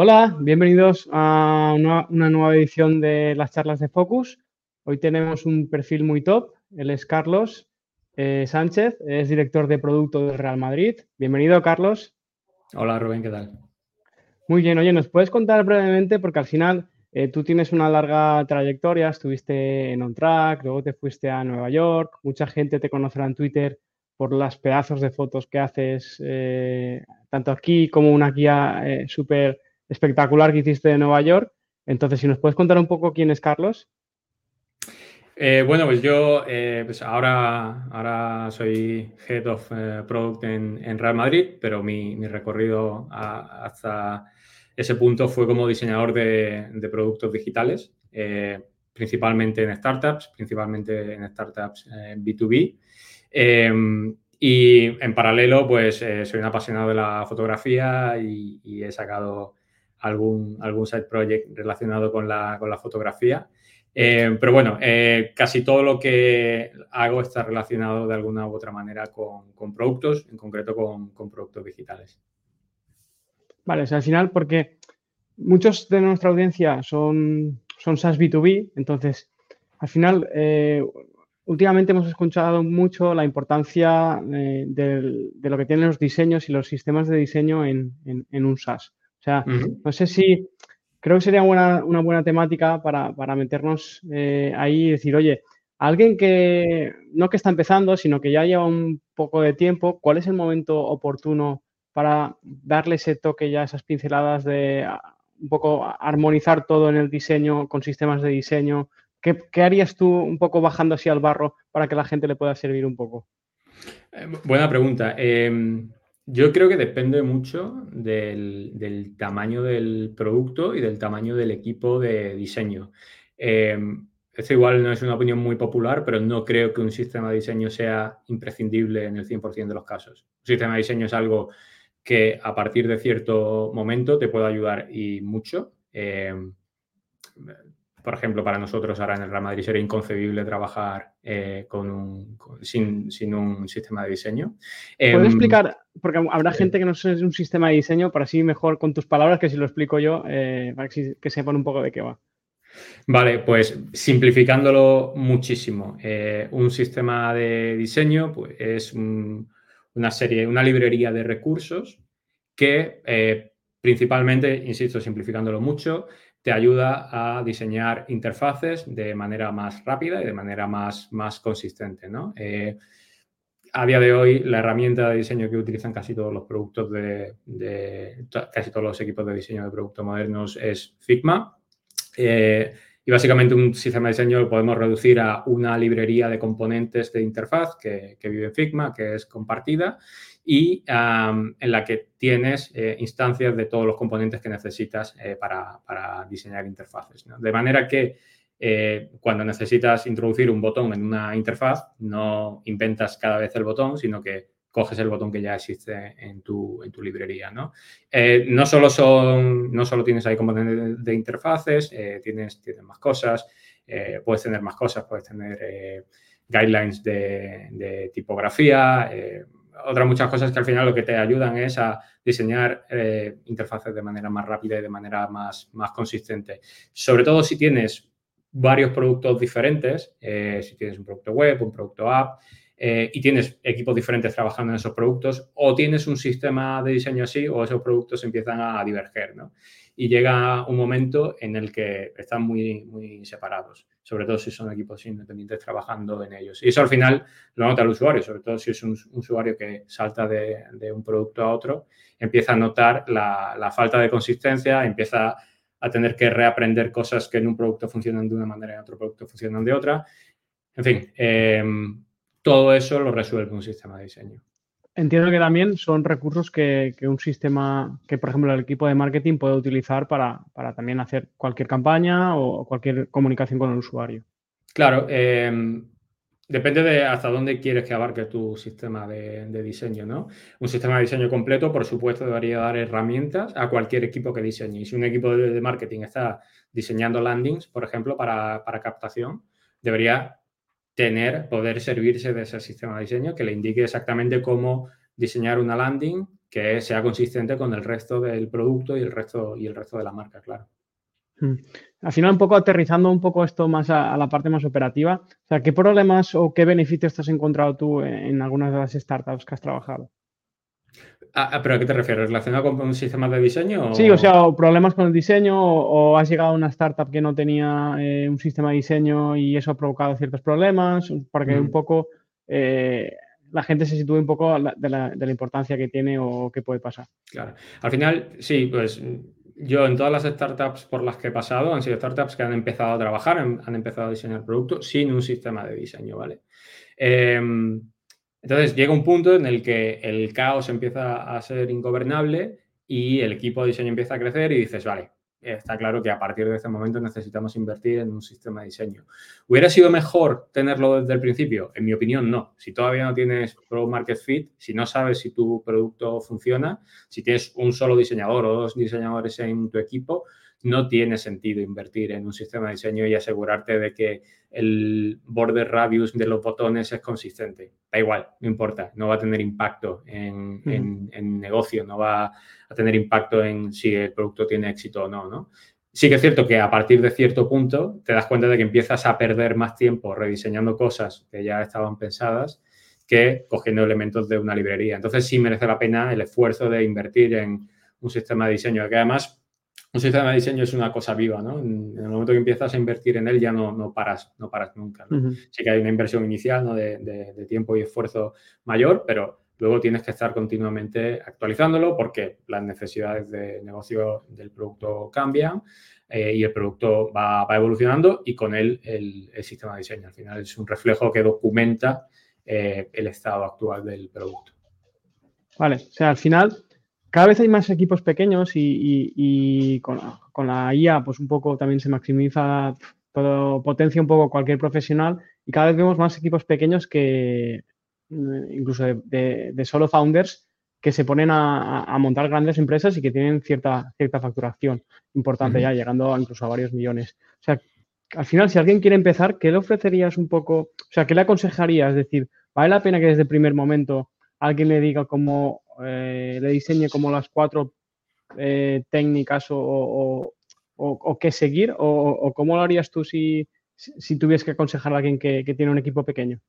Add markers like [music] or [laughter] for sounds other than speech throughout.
Hola, bienvenidos a una, nueva edición de las charlas de Focus. Hoy tenemos un perfil muy top. Él es Carlos eh, Sánchez, es director de producto del Real Madrid. Bienvenido, Carlos. Hola, Rubén, ¿qué tal? Muy bien, oye, ¿nos puedes contar brevemente? Porque al final eh, tú tienes una larga trayectoria, estuviste en OnTrack, luego te fuiste a Nueva York, mucha gente te conocerá en Twitter por las pedazos de fotos que haces, eh, tanto aquí como una guía súper espectacular que hiciste de Nueva York. Entonces, si nos puedes contar un poco quién es Carlos. Eh, bueno, pues yo eh, pues ahora, ahora soy Head of eh, Product en, Real Madrid, pero mi, recorrido hasta ese punto fue como diseñador de, de productos digitales, principalmente en startups, principalmente en startups B2B. y en paralelo, pues soy un apasionado de la fotografía y he sacado algún, algún side project relacionado con la, con la fotografía. Eh, pero bueno, eh, casi todo lo que hago está relacionado de alguna u otra manera con, con productos, en concreto con, con, productos digitales. Vale, o al final, porque muchos de nuestra audiencia son, son SaaS B2B, entonces, al final, eh, últimamente hemos escuchado mucho la importancia de, de, lo que tienen los diseños y los sistemas de diseño en, en, en un SaaS. O sea, no sé si creo que sería una buena temática para, meternos eh, ahí y decir, oye, alguien que no que está empezando, sino que ya lleva un poco de tiempo, ¿cuál es el momento oportuno para darle ese toque ya, esas pinceladas de un poco armonizar todo en el diseño con sistemas de diseño? ¿Qué, harías tú un poco bajando así al barro para que la gente le pueda servir un poco? Eh, buena pregunta. Em, yo creo que depende mucho del, tamaño del producto y del tamaño del equipo de diseño. Eh, igual no es una opinión muy popular, pero no creo que un sistema de diseño sea imprescindible en el 100% de los casos. Un sistema de diseño es algo que a partir de cierto momento te puede ayudar y mucho. Eh, por ejemplo, para nosotros ahora en el Real Madrid sería inconcebible trabajar eh, con un, sin, un sistema de diseño. ¿Puedes em, explicar? Porque habrá gente que no sé un sistema de diseño, para así mejor con tus palabras que si lo explico yo, eh, para que, sepan un poco de qué va. Vale, pues simplificándolo muchísimo. Eh, un sistema de diseño pues, es una serie, una librería de recursos que principalmente, insisto, simplificándolo mucho, te ayuda a diseñar interfaces de manera más rápida y de manera más, más consistente. ¿no? Eh, a día de hoy, la herramienta de diseño que utilizan casi todos los productos de, casi todos los equipos de diseño de productos modernos es Figma. Eh, y básicamente un sistema de diseño lo podemos reducir a una librería de componentes de interfaz que, que vive en Figma, que es compartida y en la que tienes eh, instancias de todos los componentes que necesitas eh, para, diseñar interfaces. De manera que eh, cuando necesitas introducir un botón en una interfaz, no inventas cada vez el botón, sino que coges el botón que ya existe en tu, en tu librería. ¿no? no, solo son, no solo tienes ahí componentes de, interfaces, tienes, tienes más cosas, puedes tener más cosas, puedes tener guidelines de, de tipografía, otras muchas cosas que al final lo que te ayudan es a diseñar eh, interfaces de manera más rápida y de manera más, más consistente. Sobre todo si tienes varios productos diferentes, eh, si tienes un producto web, un producto app, eh, y tienes equipos diferentes trabajando en esos productos, o tienes un sistema de diseño así, o esos productos empiezan a diverger, ¿no? Y llega un momento en el que están muy, muy separados sobre todo si son equipos independientes trabajando en ellos. Y eso al final lo nota el usuario, sobre todo si es un, usuario que salta de, un producto a otro, empieza a notar la, falta de consistencia, empieza a tener que reaprender cosas que en un producto funcionan de una manera y en otro producto funcionan de otra. En fin, em, todo eso lo resuelve un sistema de diseño. Entiendo que también son recursos que, un sistema, que por ejemplo el equipo de marketing puede utilizar para, también hacer cualquier campaña o cualquier comunicación con el usuario. Claro, em, depende de hasta dónde quieres que abarque tu sistema de, diseño, ¿no? Un sistema de diseño completo, por supuesto, debería dar herramientas a cualquier equipo que diseñe. Y si un equipo de, marketing está diseñando landings, por ejemplo, para, para captación, debería tener, poder servirse de ese sistema de diseño que le indique exactamente cómo diseñar una landing que sea consistente con el resto del producto y el resto, y el resto de la marca, claro. Mm. Al final, un poco aterrizando un poco esto más a, la parte más operativa, o sea, ¿qué problemas o qué beneficios te has encontrado tú en, algunas de las startups que has trabajado? Ah, ah, ¿Pero a qué te refieres? ¿Relacionado con un sistema de diseño? Sí, o sea, problemas con el diseño o, has llegado a una startup que no tenía eh, un sistema de diseño y eso ha provocado ciertos problemas, porque un mm. poco eh, la gente se sitúe un poco de la, de la importancia que tiene o qué puede pasar. Claro. Al final, sí, pues yo en todas las startups por las que he pasado han sido startups que han empezado a trabajar, han, empezado a diseñar productos sin un sistema de diseño, ¿vale? Em, entonces llega un punto en el que el caos empieza a ser ingobernable y el equipo de diseño empieza a crecer y dices, vale, está claro que a partir de este momento necesitamos invertir en un sistema de diseño. ¿Hubiera sido mejor tenerlo desde el principio? En mi opinión, no. Si todavía no tienes Pro Market Fit, si no sabes si tu producto funciona, si tienes un solo diseñador o dos diseñadores en tu equipo, no tiene sentido invertir en un sistema de diseño y asegurarte de que el border radius de los botones es consistente. Da igual, no importa, no va a tener impacto en, negocio, no va a tener impacto en si el producto tiene éxito o no, ¿no? Sí que es cierto que a partir de cierto punto te das cuenta de que empiezas a perder más tiempo rediseñando cosas que ya estaban pensadas que cogiendo elementos de una librería. Entonces sí merece la pena el esfuerzo de invertir en un sistema de diseño que además un sistema de diseño es una cosa viva, ¿no? En, el momento que empiezas a invertir en él ya no, no paras, no paras nunca. Sí que hay una inversión inicial ¿no? de, tiempo y esfuerzo mayor, pero luego tienes que estar continuamente actualizándolo porque las necesidades de negocio del producto cambian eh, y el producto va, evolucionando y con él el, sistema de diseño. Al final es un reflejo que documenta eh, el estado actual del producto. Vale, o sea, al final cada vez hay más equipos pequeños y, con, la IA, pues un poco también se maximiza todo, potencia un poco cualquier profesional y cada vez vemos más equipos pequeños que, mm, incluso de, solo founders, que se ponen a, montar grandes empresas y que tienen cierta, cierta facturación importante ya, llegando incluso a varios millones. O sea, al final, si alguien quiere empezar, ¿qué le ofrecerías un poco? O sea, ¿qué le aconsejarías? Es decir, ¿vale la pena que desde el primer momento alguien le diga cómo eh, le diseñe como las cuatro eh, técnicas o, qué seguir? ¿O, cómo lo harías tú si, si que aconsejar a alguien que, tiene un equipo pequeño?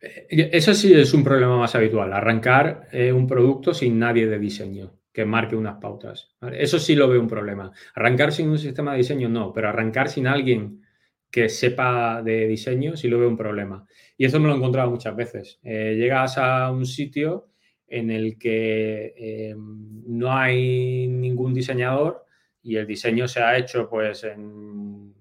Eh, eso sí es un problema más habitual, arrancar un producto sin nadie de diseño que marque unas pautas. Eso sí lo veo un problema. Arrancar sin un sistema de diseño no, pero arrancar sin alguien que sepa de diseño sí lo veo un problema. Y eso me lo he encontrado muchas veces. llegas a un sitio en el que eh, no hay ningún diseñador y el diseño se ha hecho pues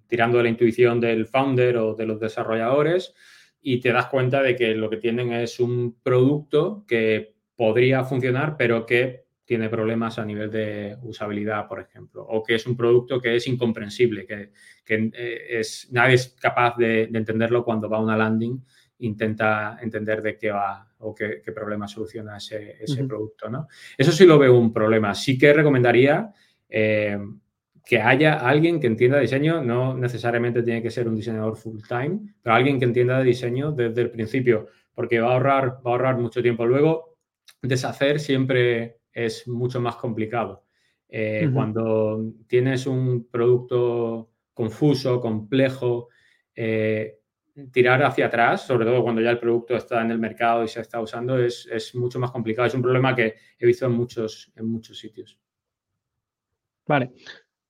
tirando de la intuición del founder o de los desarrolladores y te das cuenta de que lo que tienen es un producto que podría funcionar pero que tiene problemas a nivel de usabilidad, por ejemplo, o que es un producto que es incomprensible, que, eh, es, nadie es capaz de, de entenderlo cuando va a una landing intenta entender de qué va o qué, problema soluciona ese, producto. ¿no? Eso sí lo veo un problema. Sí que recomendaría eh, que haya alguien que entienda diseño, no necesariamente tiene que ser un diseñador full time, pero alguien que entienda de diseño desde el principio, porque va a ahorrar, va a ahorrar mucho tiempo. Luego, deshacer siempre es mucho más complicado. Eh, cuando tienes un producto confuso, complejo, eh, tirar hacia atrás, sobre todo cuando ya el producto está en el mercado y se está usando, es, mucho más complicado. Es un problema que he visto en muchos, en muchos sitios. Vale.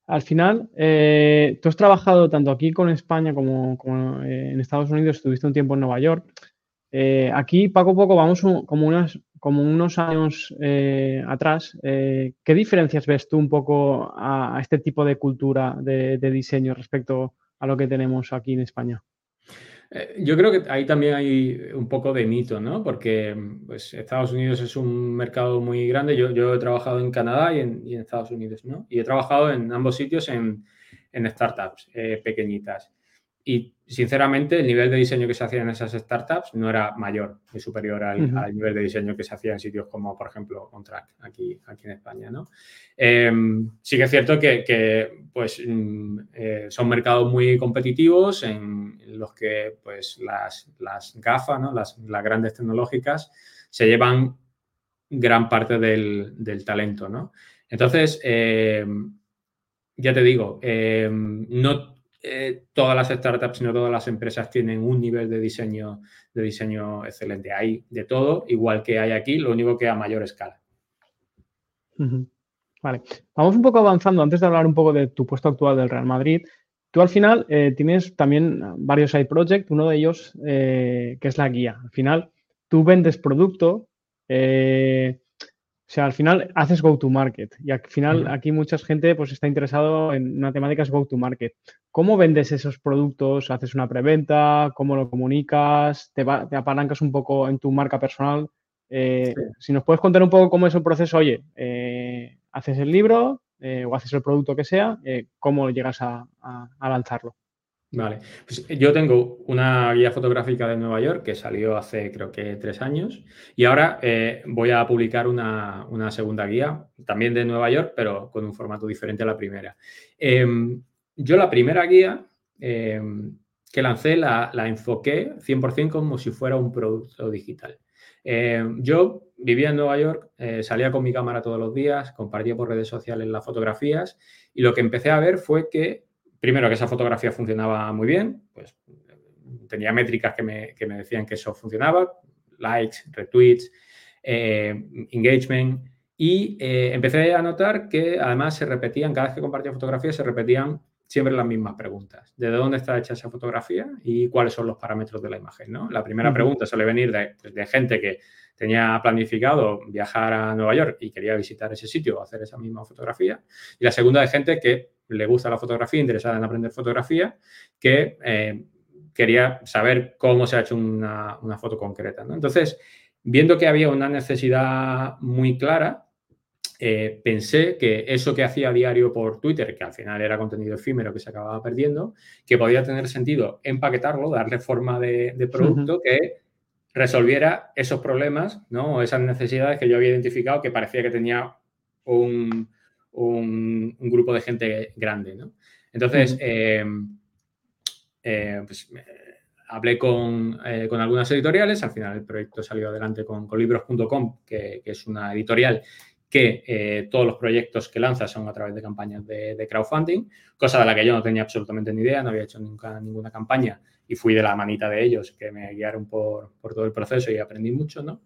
Al final, eh, tú has trabajado tanto aquí con España como, eh, en Estados Unidos, estuviste un tiempo en Nueva York. Eh, aquí, poco a poco, vamos como, unas, como unos años atrás. ¿Qué diferencias ves tú un poco a, este tipo de cultura de diseño respecto a lo que tenemos aquí en España? Eh, yo creo que ahí también hay un poco de mito, ¿no? Porque pues, Estados Unidos es un mercado muy grande. Yo, yo he trabajado en Canadá y en, Estados Unidos, ¿no? Y he trabajado en ambos sitios en, en startups eh, pequeñitas. Y sinceramente, el nivel de diseño que se hacía en esas startups no era mayor ni superior al, nivel de diseño que se hacía en sitios como, por ejemplo, OnTrack, aquí, aquí en España. ¿no? Em, sí que es cierto que, pues, mm, eh, son mercados muy competitivos en los que pues, las, las gafas, ¿no? las, las grandes tecnológicas, se llevan gran parte del, talento, ¿no? Entonces, eh, ya te digo, eh, no todas las startups, sino todas las empresas tienen un nivel de diseño, de diseño excelente. Hay de todo, igual que hay aquí, lo único que a mayor escala. Vale, vamos un poco avanzando antes de hablar un poco de tu puesto actual del Real Madrid. Tú al final eh, tienes también varios side projects, uno de ellos eh, que es la guía. Al final tú vendes producto, eh, o sea, al final haces go to market y al final aquí mucha gente pues está interesado en una temática es go to market. ¿Cómo vendes esos productos? ¿Haces una preventa? ¿Cómo lo comunicas? ¿Te, te apalancas un poco en tu marca personal? Si nos puedes contar un poco cómo es el proceso, oye, haces el libro eh, o haces el producto que sea, eh, ¿cómo llegas a, lanzarlo? Vale, pues yo tengo una guía fotográfica de Nueva York que salió hace creo que tres años y ahora eh, voy a publicar una, segunda guía también de Nueva York, pero con un formato diferente a la primera. Em, yo la primera guía em, que lancé la, la enfoqué 100% como si fuera un producto digital. Eh, yo vivía en Nueva York, eh, salía con mi cámara todos los días, compartía por redes sociales las fotografías y lo que empecé a ver fue que, primero, que esa fotografía funcionaba muy bien, pues tenía métricas que me, decían que eso funcionaba, likes, retweets, eh, engagement, y empecé a notar que además se repetían, cada vez que compartía fotografías, se repetían siempre las mismas preguntas. ¿De dónde está hecha esa fotografía y cuáles son los parámetros de la imagen? ¿no? La primera pregunta suele venir pues, de, gente que tenía planificado viajar a Nueva York y quería visitar ese sitio o hacer esa misma fotografía. Y la segunda de gente que le gusta la fotografía, interesada en aprender fotografía, que eh, quería saber cómo se ha hecho una, foto concreta. Entonces, viendo que había una necesidad muy clara, eh, pensé que eso que hacía a diario por Twitter, que al final era contenido efímero que se acababa perdiendo, que podía tener sentido empaquetarlo, darle forma de, producto que resolviera esos problemas, ¿no? esas necesidades que yo había identificado que parecía que tenía un, grupo de gente grande. Entonces, eh, eh, pues, hablé con, algunas editoriales, al final el proyecto salió adelante con, libros.com, que, es una editorial que eh, todos los proyectos que lanza son a través de campañas de, crowdfunding, cosa de la que yo no tenía absolutamente ni idea, no había hecho nunca ninguna campaña y fui de la manita de ellos que me guiaron por, todo el proceso y aprendí mucho, ¿no?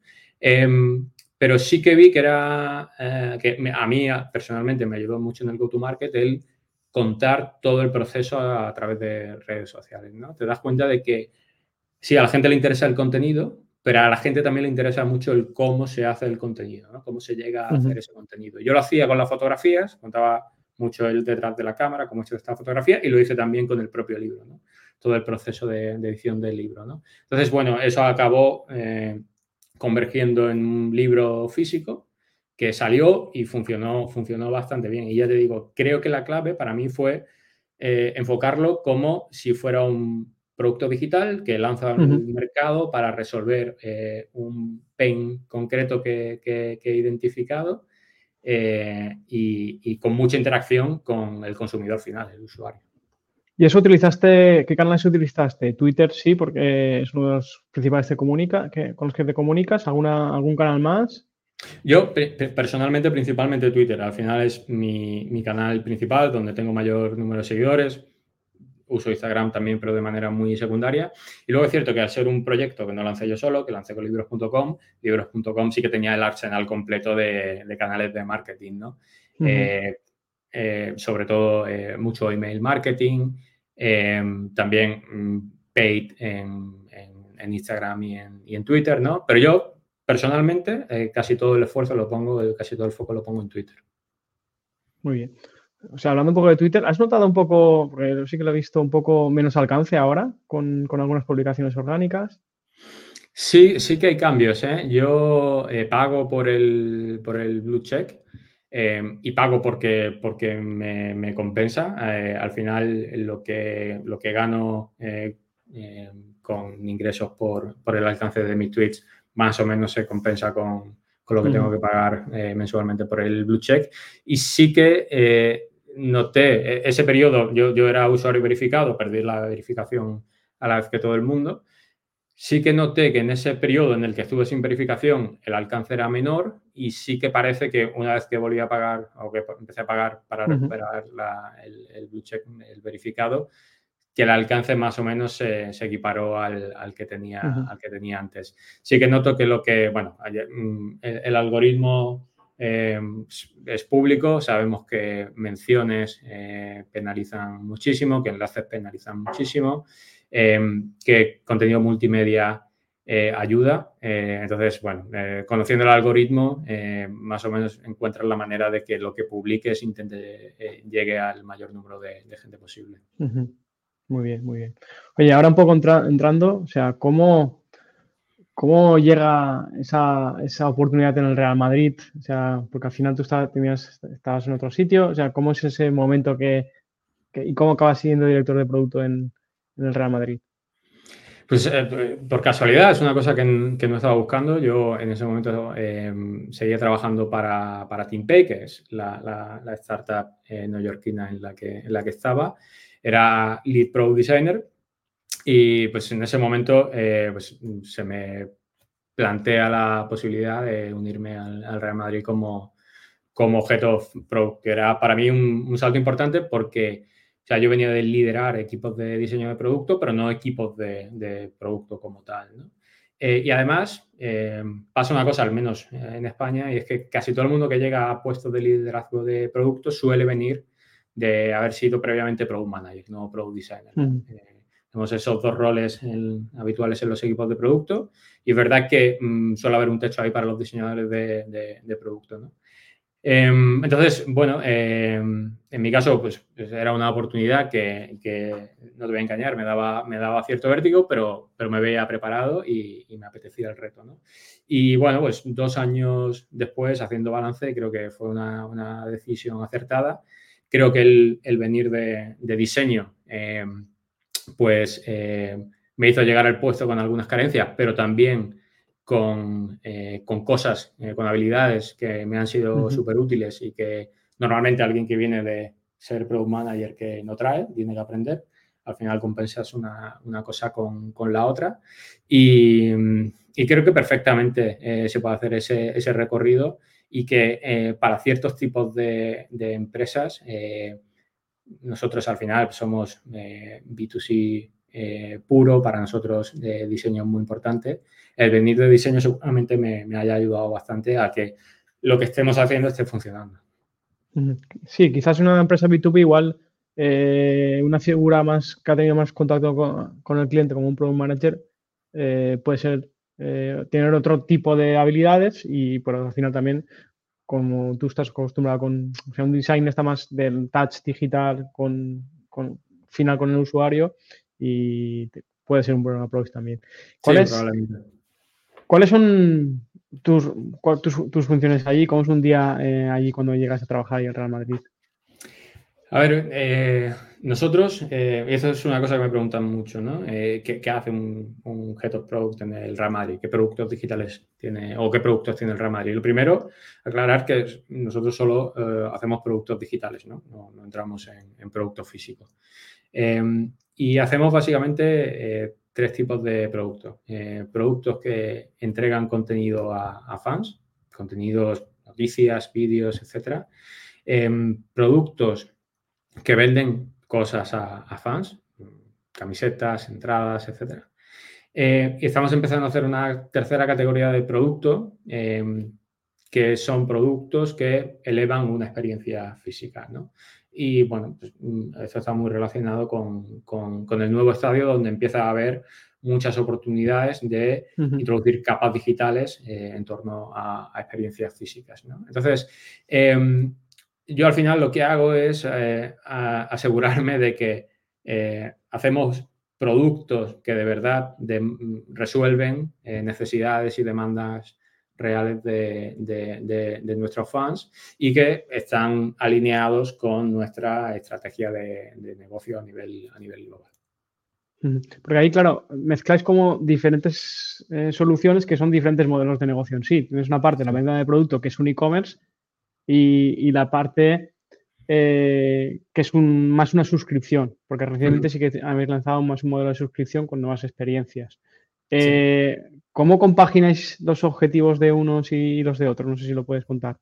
Pero sí que vi que era, eh, que a mí personalmente me ayudó mucho en el go-to-market el contar todo el proceso a, a, través de redes sociales, ¿no? Te das cuenta de que si a la gente le interesa el contenido, pero a la gente también le interesa mucho el cómo se hace el contenido, ¿no? cómo se llega a hacer ese contenido. Yo lo hacía con las fotografías, contaba mucho el detrás de la cámara, cómo he hecho esta fotografía, y lo hice también con el propio libro, ¿no? todo el proceso de, edición del libro. ¿no? Entonces, bueno, eso acabó eh, convergiendo en un libro físico que salió y funcionó, funcionó bastante bien. Y ya te digo, creo que la clave para mí fue eh, enfocarlo como si fuera un producto digital que lanza al mercado para resolver eh, un pain concreto que, he identificado eh, y, con mucha interacción con el consumidor final, el usuario. ¿Y eso utilizaste, qué canales utilizaste? Twitter sí, porque es uno de los principales que comunica, que, con los que te comunicas. ¿Alguna, ¿Algún canal más? Yo personalmente, principalmente Twitter. Al final es mi, mi canal principal, donde tengo mayor número de seguidores uso Instagram también, pero de manera muy secundaria. Y luego es cierto que al ser un proyecto que no lancé yo solo, que lancé con libros.com, libros.com sí que tenía el arsenal completo de, canales de marketing, ¿no? Eh, eh, sobre todo eh, mucho email marketing, también mm, paid en, Instagram y en, y en, Twitter, ¿no? Pero yo personalmente casi todo el esfuerzo lo pongo, casi todo el foco lo pongo en Twitter. Muy bien. O sea, hablando un poco de Twitter, ¿has notado un poco, porque sí que lo he visto un poco menos alcance ahora con, algunas publicaciones orgánicas? Sí, sí que hay cambios. ¿eh? Yo eh, pago por el, por el Blue Check eh, y pago porque, porque me, compensa. al final, lo que, lo que gano con ingresos por, el alcance de mis tweets más o menos se compensa con, lo que tengo que pagar mensualmente por el Blue Check. Y sí que noté e, ese periodo, yo, yo era usuario verificado, perdí la verificación a la vez que todo el mundo. Sí que noté que en ese periodo en el que estuve sin verificación el alcance era menor y sí que parece que una vez que volví a pagar o que empecé a pagar para recuperar el, blue check, el verificado, que el alcance más o menos se, equiparó al, que tenía, al que tenía antes. Sí que noto que lo que, bueno, mm, el, algoritmo eh, es público, sabemos que menciones eh, penalizan muchísimo, que enlaces penalizan muchísimo. Em, que contenido multimedia eh, ayuda. Eh, entonces, bueno, eh, conociendo el algoritmo, más o menos encuentras la manera de que lo que publiques intente llegue al mayor número de, gente posible. Muy bien, muy bien. Oye, ahora un poco entrando, o sea, ¿cómo, cómo llega esa, oportunidad en el Real Madrid? O sea, porque al final tú estabas en otro sitio, o sea, ¿cómo es ese momento que, y cómo acabas siendo director de producto en, en el Real Madrid? Pues eh, por casualidad, es una cosa que, no estaba buscando. Yo en ese momento em, seguía trabajando para, para TeamPay, que es la, startup eh, neoyorquina en la, que, en la que estaba. Era Lead Pro Designer y pues en ese momento eh, pues, se me plantea la posibilidad de unirme al, Real Madrid como, como objeto Pro, que era para mí un, un salto importante porque o sea, yo venía de liderar equipos de diseño de producto, pero no equipos de, producto como tal. Eh, y además, eh, pasa una cosa, al menos en España, y es que casi todo el mundo que llega a puestos de liderazgo de producto suele venir de haber sido previamente product manager, no product designer. Mm. Eh, tenemos esos dos roles habituales en los equipos de producto y es verdad que mm, suele haber un techo ahí para los diseñadores de, de producto. ¿no? Em, entonces, bueno, em, en mi caso, pues, pues era una oportunidad que, no te voy a engañar, me daba, me daba cierto vértigo, pero, pero me veía preparado y, me apetecía el reto, ¿no? Y bueno, pues dos años después, haciendo balance, creo que fue una, decisión acertada. Creo que el, venir de, diseño, em, pues me hizo llegar al puesto con algunas carencias, pero también con, eh, con cosas, eh, con habilidades que me han sido súper útiles y que normalmente alguien que viene de ser product manager que no trae, tiene que aprender. Al final compensas una, una cosa con, con, la otra. Y, y, creo que perfectamente eh, se puede hacer ese, ese recorrido y que para ciertos tipos de, de empresas, nosotros al final somos B2C eh, puro, para nosotros de diseño muy importante. El venir de diseño seguramente me, haya ayudado bastante a que lo que estemos haciendo esté funcionando. Sí, quizás una empresa B2B igual eh, una figura más que ha tenido más contacto con, el cliente como un product manager eh, puede ser tener otro tipo de habilidades y por al final también como tú estás acostumbrado con o sea, un design está más del touch digital con, con final con el usuario y puede ser un buen approach también. ¿Cuáles, ¿cuáles son tus, tus, funciones allí? ¿Cómo es un día eh, allí cuando llegas a trabajar en Real Madrid? A ver, eh, nosotros, eh, eso es una cosa que me preguntan mucho, ¿no? ¿qué, hace un, un, Head of Product en el Real Madrid? ¿Qué productos digitales tiene o qué productos tiene el Real Madrid? Lo primero, aclarar que nosotros solo hacemos productos digitales, ¿no? No, entramos en, en productos físicos. Y hacemos básicamente eh, tres tipos de productos. Eh, productos que entregan contenido a, fans, contenidos, noticias, vídeos, etc. Em, productos que venden cosas a, fans, camisetas, entradas, etc. Eh, y estamos empezando a hacer una tercera categoría de producto em, que son productos que elevan una experiencia física. ¿no? Y bueno, pues, mm, esto está muy relacionado con, con, el nuevo estadio donde empieza a haber muchas oportunidades de introducir capas digitales eh, en torno a, experiencias físicas. ¿no? Entonces, em, yo al final lo que hago es eh, asegurarme de que eh, hacemos productos que de verdad resuelven necesidades y demandas reales de, nuestros fans y que están alineados con nuestra estrategia de, negocio a nivel, a nivel global. Porque ahí, claro, mezcláis como diferentes eh, soluciones que son diferentes modelos de negocio en sí. Tienes una parte, la venta de producto, que es un e-commerce, y, la parte eh, que es un, más una suscripción, porque recientemente sí que habéis lanzado más un modelo de suscripción con nuevas experiencias. ¿Cómo compagináis los objetivos de unos y los de otros? No sé si lo puedes contar.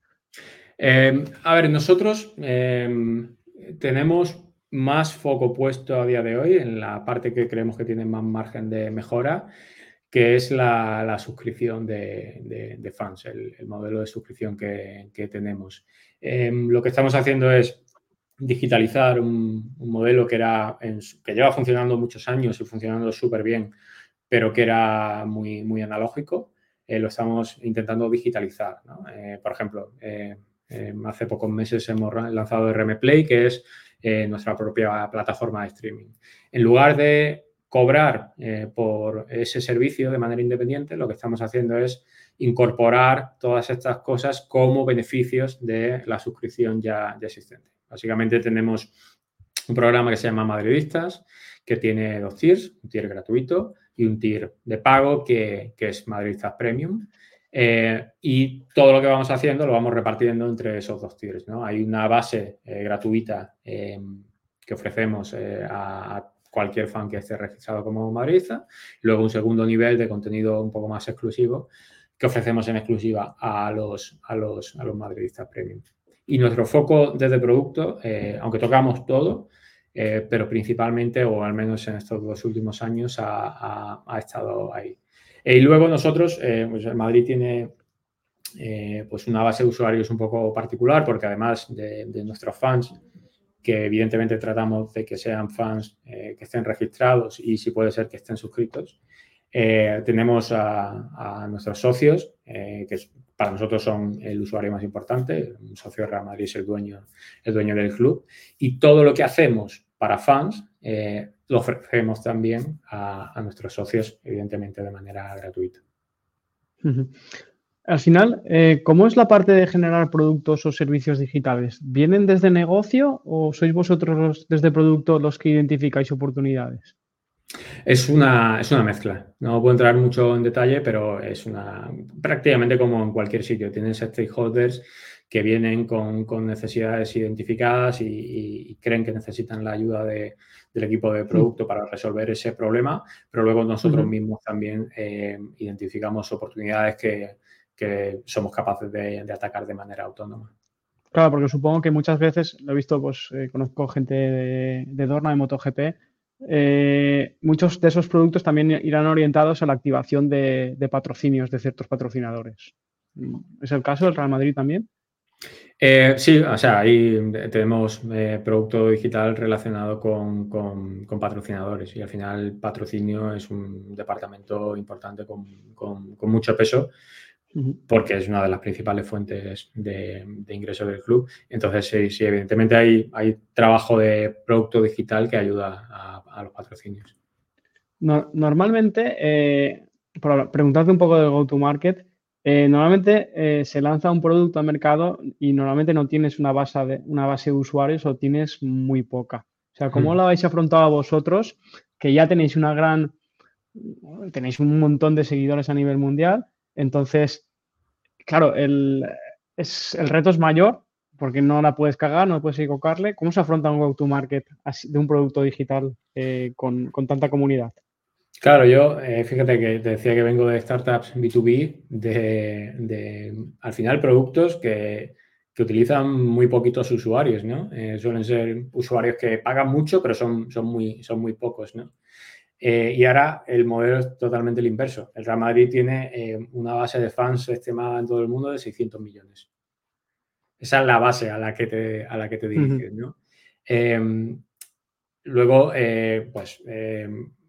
Em, a ver, nosotros em, tenemos más foco puesto a día de hoy en la parte que creemos que tiene más margen de mejora, que es la, suscripción de, fans, el, modelo de suscripción que, tenemos. Em, lo que estamos haciendo es digitalizar un, modelo que, era que lleva funcionando muchos años y funcionando súper bien pero que era muy, muy analógico, eh, lo estamos intentando digitalizar. Eh, por ejemplo, eh, hace pocos meses hemos lanzado RM Play, que es nuestra propia plataforma de streaming. En lugar de cobrar por ese servicio de manera independiente, lo que estamos haciendo es incorporar todas estas cosas como beneficios de la suscripción ya, ya existente. Básicamente tenemos un programa que se llama Madridistas, que tiene dos tiers, un tier gratuito y un tier de pago que, es Madridistas Premium. Eh, y todo lo que vamos haciendo lo vamos repartiendo entre esos dos tiers. ¿no? Hay una base eh, gratuita eh, que ofrecemos a, cualquier fan que esté registrado como madridista. Luego un segundo nivel de contenido un poco más exclusivo que ofrecemos en exclusiva a los, a los, a los madridistas premium. Y nuestro foco desde producto, aunque tocamos todo, eh, pero principalmente, o al menos en estos dos últimos años, ha, estado ahí. y luego nosotros, eh, pues Madrid tiene eh, pues una base de usuarios un poco particular, porque además de, nuestros fans, que evidentemente tratamos de que sean fans que estén registrados y si puede ser que estén suscritos, tenemos a, nuestros socios, que para nosotros son el usuario más importante, un socio de Real Madrid es el dueño, el dueño del club, y todo lo que hacemos para fans, eh, lo ofrecemos también a, nuestros socios, evidentemente de manera gratuita. Al final, eh, ¿cómo es la parte de generar productos o servicios digitales? ¿Vienen desde negocio o sois vosotros desde producto los que identificáis oportunidades? Es una, es una mezcla. No puedo entrar mucho en detalle, pero es una prácticamente como en cualquier sitio. Tienes stakeholders que vienen con, necesidades identificadas y, creen que necesitan la ayuda del equipo de producto para resolver ese problema, pero luego nosotros mismos también eh, identificamos oportunidades que, somos capaces de, atacar de manera autónoma. Claro, porque supongo que muchas veces, lo he visto, pues eh, conozco gente de, Dorna, de MotoGP, eh, muchos de esos productos también irán orientados a la activación de, patrocinios de ciertos patrocinadores. ¿Es el caso del Real Madrid también? Eh, sí, o sea, ahí tenemos eh, producto digital relacionado con, patrocinadores y al final patrocinio es un departamento importante con, mucho peso porque es una de las principales fuentes de, ingreso del club. Entonces, sí, evidentemente hay, hay, trabajo de producto digital que ayuda a, los patrocinios. normalmente, eh, preguntarte un poco del go-to-market, eh, normalmente eh, se lanza un producto al mercado y normalmente no tienes una base de, una base de usuarios o tienes muy poca. O sea, ¿cómo hmm. lo habéis afrontado vosotros? Que ya tenéis una gran, tenéis un montón de seguidores a nivel mundial. Entonces, claro, el, es, el reto es mayor porque no la puedes cagar, no puedes equivocarle. ¿Cómo se afronta un go-to-market de un producto digital eh, con, con tanta comunidad? Claro, yo, eh, fíjate que te decía que vengo de startups B2B, de, al final productos que, utilizan muy poquitos usuarios, ¿no? Eh, suelen ser usuarios que pagan mucho, pero son, son, muy, son muy pocos, ¿no? Eh, y ahora el modelo es totalmente el inverso. El Real Madrid tiene una base de fans estimada en todo el mundo de 600 millones. Esa es la base a la que te, a la que te diriges, ¿no? Em, luego, pues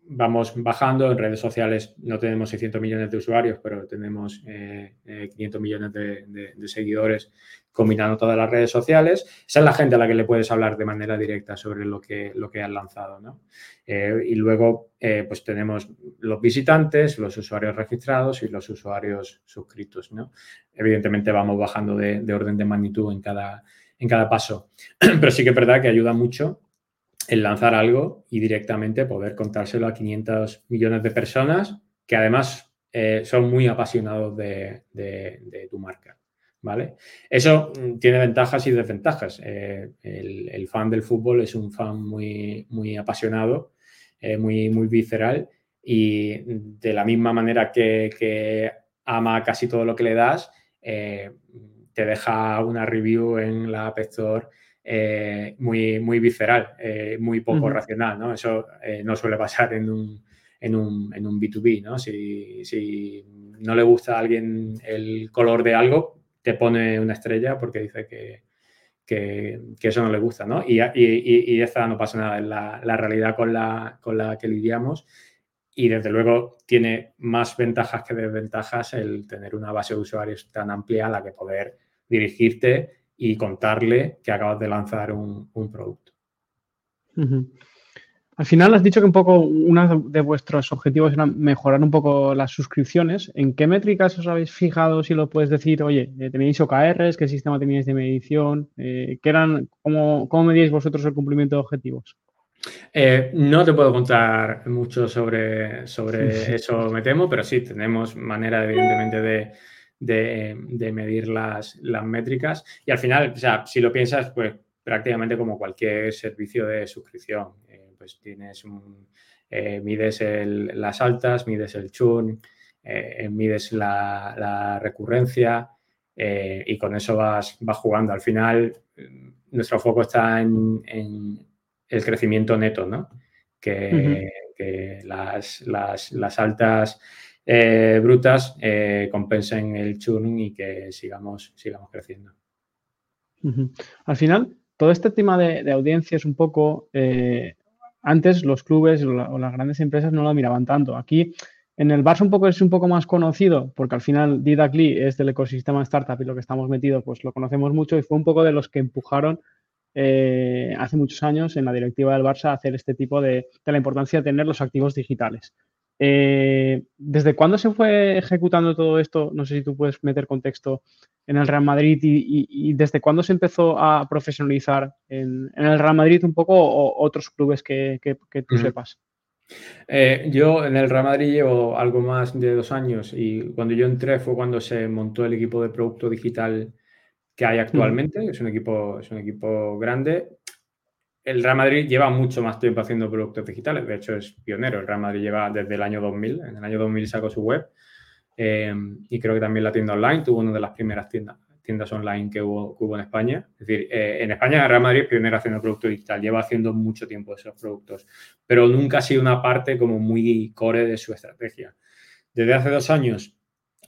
vamos bajando. En redes sociales no tenemos 600 millones de usuarios, pero tenemos 500 eh, millones de, seguidores combinando todas las redes sociales. Esa es la gente a la que le puedes hablar de manera directa sobre lo que, lo que has lanzado. ¿no? Eh, y luego, eh, pues tenemos los visitantes, los usuarios registrados y los usuarios suscritos. ¿no? Evidentemente vamos bajando de, de orden de magnitud en cada, en cada paso. [clears throat] Pero sí que es verdad que ayuda mucho el lanzar algo y directamente poder contárselo a 500 millones de personas que además eh, son muy apasionados de, tu marca. ¿Vale? Eso mm, tiene ventajas y desventajas. Eh, el, fan del fútbol es un fan muy, muy apasionado, eh, muy, muy visceral y de la misma manera que, ama casi todo lo que le das, eh, te deja una review en la App Store muy, muy visceral, muy poco racional, ¿no? Eso no suele pasar en un, en un, en un B2B, ¿no? Si, si, no le gusta a alguien el color de algo, te pone una estrella porque dice que, que, eso no le gusta, ¿no? Y, y, y, esta no pasa nada, es la, la, realidad con la, con la que lidiamos y desde luego tiene más ventajas que desventajas el tener una base de usuarios tan amplia a la que poder dirigirte y contarle que acabas de lanzar un, producto. Al final has dicho que un poco uno de vuestros objetivos era mejorar un poco las suscripciones. ¿En qué métricas os habéis fijado? Si lo puedes decir, oye, eh, ¿tenéis OKRs? ¿Qué sistema teníais de medición? Eh, ¿qué eran, cómo, ¿Cómo medíais vosotros el cumplimiento de objetivos? Eh, no te puedo contar mucho sobre, sobre eso, me temo, pero sí, tenemos manera, evidentemente, de, medir las, las, métricas. Y al final, o sea, si lo piensas, pues prácticamente como cualquier servicio de suscripción pues tienes un, eh, mides las altas, mides el churn, eh, mides la, recurrencia eh, y con eso vas, vas, jugando. Al final, nuestro foco está en, el crecimiento neto, ¿no? Que, las, altas brutas compensen el churn y que sigamos, sigamos creciendo. Al final, todo este tema de, audiencia es un poco antes los clubes o, las grandes empresas no lo miraban tanto. Aquí en el Barça un poco es un poco más conocido porque al final Didac Lee es del ecosistema startup y lo que estamos metidos pues lo conocemos mucho y fue un poco de los que empujaron eh, hace muchos años en la directiva del Barça a hacer este tipo de, de la importancia de tener los activos digitales. Eh, ¿Desde cuándo se fue ejecutando todo esto? No sé si tú puedes meter contexto en el Real Madrid y, desde cuándo se empezó a profesionalizar en, el Real Madrid un poco o otros clubes que, tú sepas. Eh, yo en el Real Madrid llevo algo más de dos años y cuando yo entré fue cuando se montó el equipo de producto digital que hay actualmente. Es un equipo, es un equipo grande el Real Madrid lleva mucho más tiempo haciendo productos digitales, de hecho es pionero. El Real Madrid lleva desde el año 2000, en el año 2000 sacó su web eh, y creo que también la tienda online, tuvo una de las primeras tiendas, online que hubo, en España. Es decir, eh, en España el Real Madrid es pionero haciendo producto digital, lleva haciendo mucho tiempo esos productos, pero nunca ha sido una parte como muy core de su estrategia. Desde hace dos años,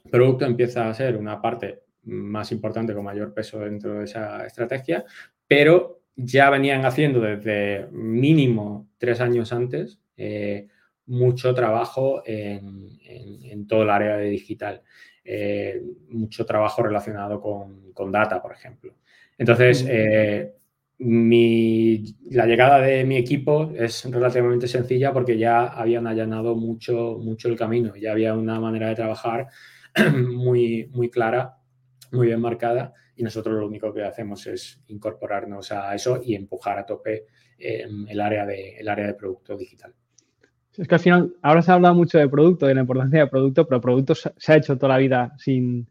el producto empieza a ser una parte más importante con mayor peso dentro de esa estrategia, pero ya venían haciendo desde mínimo tres años antes eh, mucho trabajo en, todo el área de digital, eh, mucho trabajo relacionado con, data, por ejemplo. Entonces, eh, la llegada de mi equipo es relativamente sencilla porque ya habían allanado mucho, mucho el camino, ya había una manera de trabajar [clears throat] muy, muy clara, muy bien marcada y nosotros lo único que hacemos es incorporarnos a eso y empujar a tope el, área de, el área de producto digital. Es que al final, ahora se ha hablado mucho de producto, de la importancia de producto, pero productos se ha hecho toda la vida sin,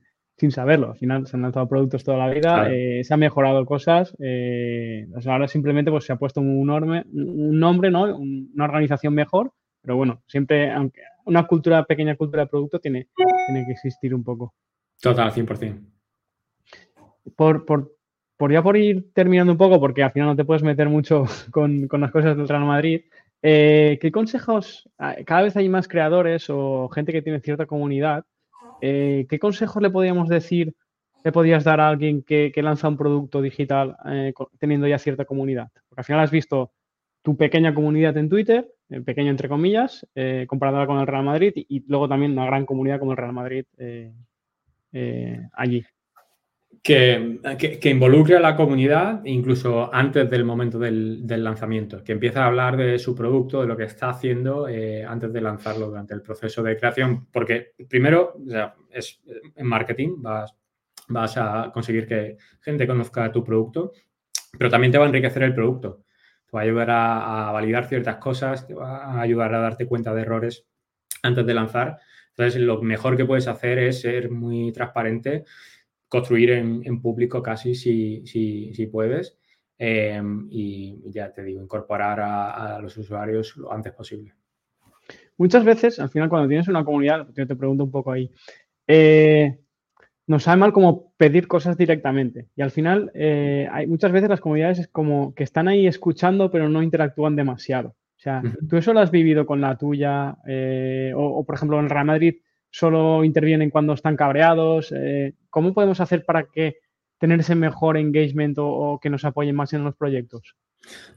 saberlo. Al final se han lanzado productos toda la vida, eh, se han mejorado cosas. Eh, ahora simplemente pues, se ha puesto un, nombre, un nombre, ¿no? una organización mejor, pero bueno, siempre, aunque una cultura, pequeña cultura de producto tiene, tiene que existir un poco. Total, 100% por, ya por ir terminando un poco, porque al final no te puedes meter mucho [laughs] con, las cosas del Real Madrid, eh, ¿qué consejos, ah, cada vez hay más creadores o gente que tiene cierta comunidad, eh, ¿qué consejos le podríamos decir, le podrías dar a alguien que, lanza un producto digital eh, teniendo ya cierta comunidad? Porque al final has visto tu pequeña comunidad en Twitter, pequeña entre comillas, comparada con el Real Madrid y, luego también una gran comunidad como el Real Madrid allí que, involucre a la comunidad incluso antes del momento del, lanzamiento, que empiece a hablar de su producto, de lo que está haciendo eh, antes de lanzarlo durante el proceso de creación, porque primero, es en marketing, vas, vas a conseguir que gente conozca tu producto, pero también te va a enriquecer el producto, te va a ayudar a, a validar ciertas cosas, te va a ayudar a darte cuenta de errores antes de lanzar. Entonces, lo mejor que puedes hacer es ser muy transparente construir en, público casi si, si, puedes. Em, y ya te digo, incorporar a, los usuarios lo antes posible. muchas veces, al final, cuando tienes una comunidad, yo te pregunto un poco ahí, eh, nos sabe mal como pedir cosas directamente. Y al final, eh, hay muchas veces las comunidades es como que están ahí escuchando, pero no interactúan demasiado. O sea, ¿tú eso lo has vivido con la tuya? Eh, o, por ejemplo, en Real Madrid solo intervienen cuando están cabreados. ¿Cómo podemos hacer para que tener ese mejor engagement o que nos apoyen más en los proyectos?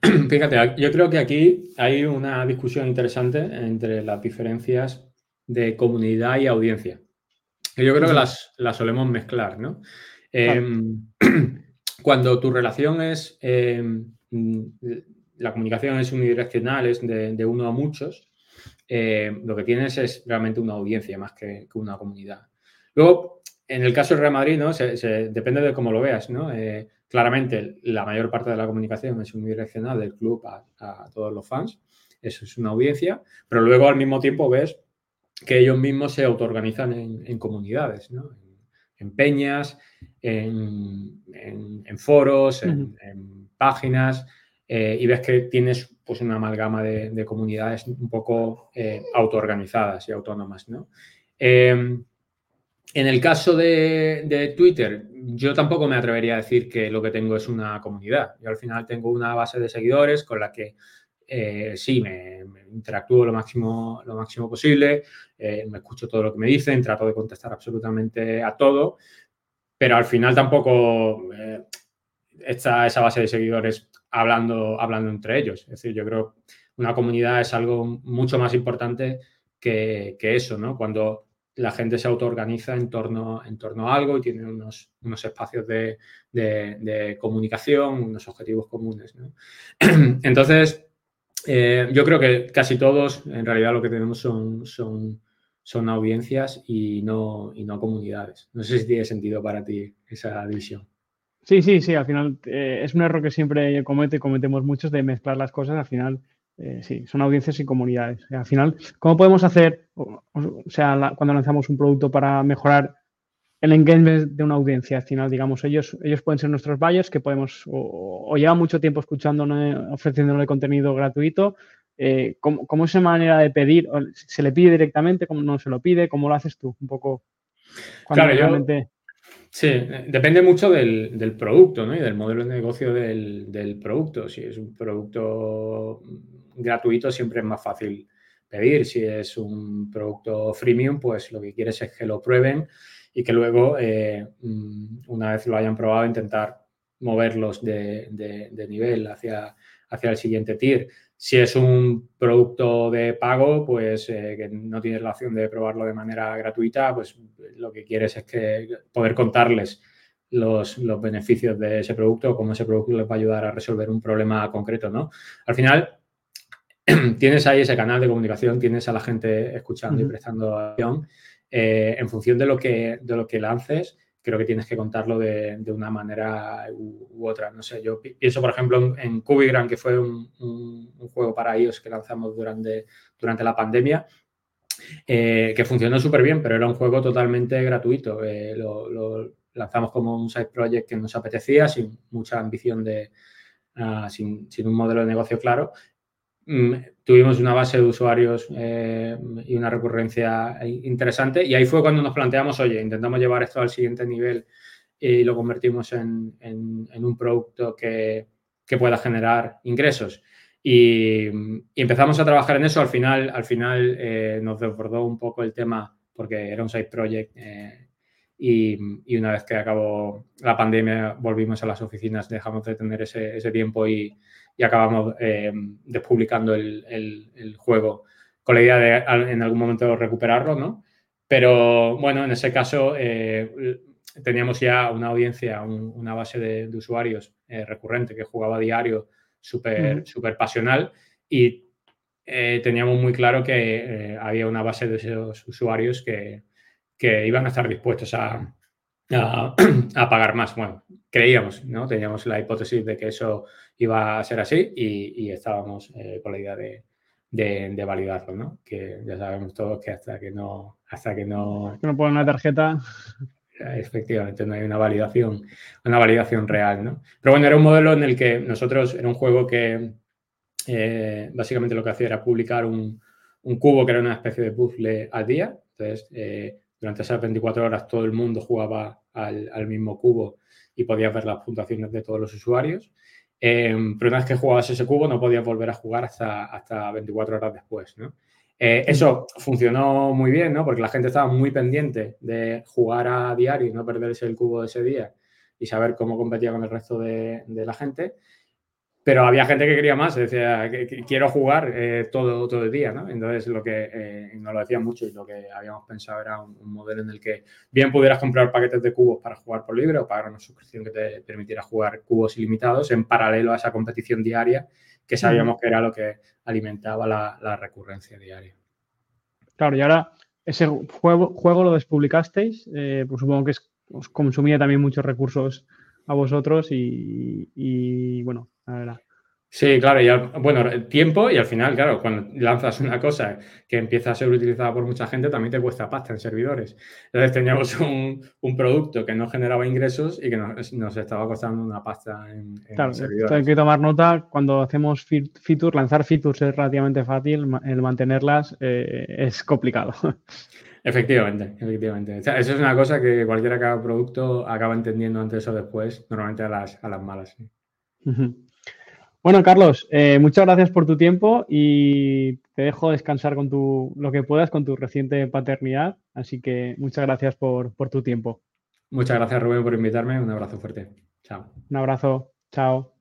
[clears throat] Fíjate, yo creo que aquí hay una discusión interesante entre las diferencias de comunidad y audiencia. Yo creo que las, solemos mezclar, ¿no? Em, [clears throat] cuando tu relación es, em, la comunicación es unidireccional, es de, uno a muchos, em, lo que tienes es realmente una audiencia más que, una comunidad. Luego, en el caso del Real Madrid, ¿no? depende de cómo lo veas, ¿no? Eh, Claramente, la mayor parte de la comunicación es unidireccional del club a, todos los fans. Eso es una audiencia, pero luego al mismo tiempo ves que ellos mismos se autoorganizan en, comunidades, en, peñas, en, foros, en, páginas, eh, y ves que tienes pues, una amalgama de, comunidades un poco eh, autoorganizadas y autónomas. ¿no? Eh, en el caso de, Twitter, yo tampoco me atrevería a decir que lo que tengo es una comunidad. Yo al final tengo una base de seguidores con la que eh, sí, me, interactúo lo máximo, lo máximo posible, eh, me escucho todo lo que me dicen, trato de contestar absolutamente a todo, pero al final tampoco está esa base de seguidores hablando, hablando entre ellos. Es decir, yo creo que una comunidad es algo mucho más importante que, que eso, ¿no? Cuando la gente se autoorganiza en torno, en torno a algo y tiene unos, unos espacios de, comunicación, unos objetivos comunes. [clears throat] Entonces, eh, yo creo que casi todos, en realidad, lo que tenemos son, son, son audiencias y no, y no comunidades. No sé si tiene sentido para ti esa división. Sí, sí, sí, al final eh, es un error que siempre comete, cometemos muchos de mezclar las cosas. Al final eh, sí, son audiencias y comunidades. al final, ¿cómo podemos hacer, o, sea, cuando lanzamos un producto para mejorar el engagement de una audiencia? Al final, digamos, ellos, ellos pueden ser nuestros buyers que podemos, o, lleva mucho tiempo escuchándonos, ofreciéndole contenido gratuito. Eh, ¿cómo, ¿cómo, es esa manera de pedir? ¿Se le pide directamente? ¿Cómo no se lo pide? ¿Cómo lo haces tú? Un poco. Claro, realmente... Sí, depende mucho del, producto ¿no? y del modelo de negocio del, del, producto. Si es un producto gratuito siempre es más fácil pedir. Si es un producto freemium, pues lo que quieres es que lo prueben y que luego, eh, mm, una vez lo hayan probado, intentar moverlos de, nivel hacia, hacia el siguiente tier. Si es un producto de pago, pues eh, que no tienes la opción de probarlo de manera gratuita, pues lo que quieres es que poder contarles los, los beneficios de ese producto, cómo ese producto les va a ayudar a resolver un problema concreto, ¿no? Al final, [clears throat] tienes ahí ese canal de comunicación, tienes a la gente escuchando y prestando atención. Eh, en función de lo, que, de lo que lances, creo que tienes que contarlo de, una manera u, otra. No sé, yo pienso, por ejemplo, en, Cubigram, que fue un, juego para iOS que lanzamos durante, durante la pandemia, eh, que funcionó súper bien, pero era un juego totalmente gratuito. Eh, lo, lanzamos como un side project que nos apetecía, sin mucha ambición de, ah, sin, sin, un modelo de negocio claro, tuvimos una base de usuarios eh, y una recurrencia interesante y ahí fue cuando nos planteamos, oye, intentamos llevar esto al siguiente nivel y lo convertimos en, un producto que, pueda generar ingresos. Y, empezamos a trabajar en eso. Al final, al final eh, nos desbordó un poco el tema porque era un side project eh, y, una vez que acabó la pandemia volvimos a las oficinas, dejamos de tener ese, ese tiempo y, y acabamos eh, despublicando el, juego con la idea de en algún momento recuperarlo, ¿no? Pero bueno, en ese caso eh, teníamos ya una audiencia, una base de, usuarios eh, recurrente que jugaba a diario súper super pasional y teníamos muy claro que había una base de esos usuarios que, que iban a estar dispuestos a, a, [clears throat] pagar más. Bueno, creíamos, ¿no? Teníamos la hipótesis de que eso iba a ser así y, estábamos eh, con la idea de, de, validarlo, ¿no? Que ya sabemos todos que hasta que no, hasta que no. Que no ponen una tarjeta. Efectivamente, no hay una validación, una validación real, ¿no? Pero bueno, era un modelo en el que nosotros, era un juego que eh, básicamente lo que hacía era publicar un, un cubo que era una especie de puzzle al día. Entonces, eh, durante esas 24 horas todo el mundo jugaba al, mismo cubo y podías ver las puntuaciones de todos los usuarios. Em, pero una vez que jugabas ese cubo no podías volver a jugar hasta, hasta 24 horas después, ¿no? Eh, eso funcionó muy bien, ¿no? Porque la gente estaba muy pendiente de jugar a diario y no perderse el cubo de ese día y saber cómo competía con el resto de, la gente. Pero había gente que quería más, decía, quiero jugar eh, todo, todo el día, ¿no? Entonces, lo que eh, nos lo decían mucho y lo que habíamos pensado era un, modelo en el que bien pudieras comprar paquetes de cubos para jugar por libre o pagar una suscripción que te permitiera jugar cubos ilimitados en paralelo a esa competición diaria que sabíamos que era lo que alimentaba la, recurrencia diaria. Claro, y ahora ese juego, juego lo despublicasteis, eh, pues supongo que os consumía también muchos recursos a vosotros y, y bueno, la verdad. Sí, claro, y bueno, el tiempo y al final, claro, cuando lanzas una cosa que empieza a ser utilizada por mucha gente, también te cuesta pasta en servidores. Entonces teníamos un, producto que no generaba ingresos y que nos, estaba costando una pasta en, claro, servidores. Hay que tomar nota, cuando hacemos features, lanzar features es relativamente fácil, el mantenerlas eh, es complicado. [laughs] Efectivamente, efectivamente. eso es una cosa que cualquiera que haga producto acaba entendiendo antes o después, normalmente a las, a las malas. Bueno, Carlos, eh, muchas gracias por tu tiempo y te dejo descansar con tu, lo que puedas con tu reciente paternidad. Así que muchas gracias por, por tu tiempo. Muchas gracias, Rubén, por invitarme. Un abrazo fuerte. Chao. Un abrazo. Chao.